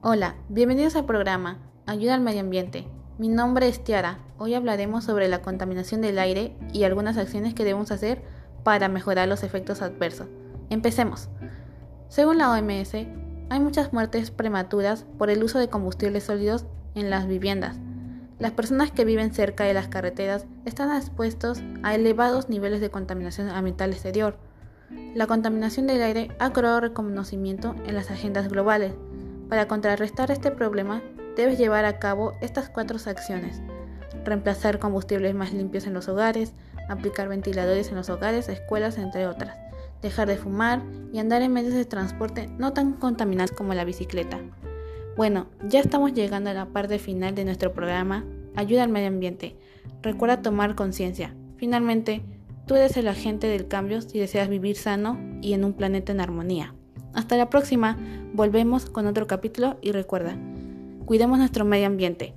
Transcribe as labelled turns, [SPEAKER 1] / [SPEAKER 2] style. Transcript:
[SPEAKER 1] Hola, bienvenidos al programa Ayuda al Medio Ambiente. Mi nombre es Tiara. Hoy hablaremos sobre la contaminación del aire y algunas acciones que debemos hacer para mejorar los efectos adversos. Empecemos. Según la OMS, hay muchas muertes prematuras por el uso de combustibles sólidos en las viviendas. Las personas que viven cerca de las carreteras están expuestos a elevados niveles de contaminación ambiental exterior. La contaminación del aire ha creado reconocimiento en las agendas globales para contrarrestar este problema, debes llevar a cabo estas cuatro acciones. Reemplazar combustibles más limpios en los hogares, aplicar ventiladores en los hogares, escuelas, entre otras. Dejar de fumar y andar en medios de transporte no tan contaminantes como la bicicleta. Bueno, ya estamos llegando a la parte final de nuestro programa Ayuda al Medio Ambiente. Recuerda tomar conciencia. Finalmente, tú eres el agente del cambio si deseas vivir sano y en un planeta en armonía. Hasta la próxima, volvemos con otro capítulo y recuerda, cuidemos nuestro medio ambiente.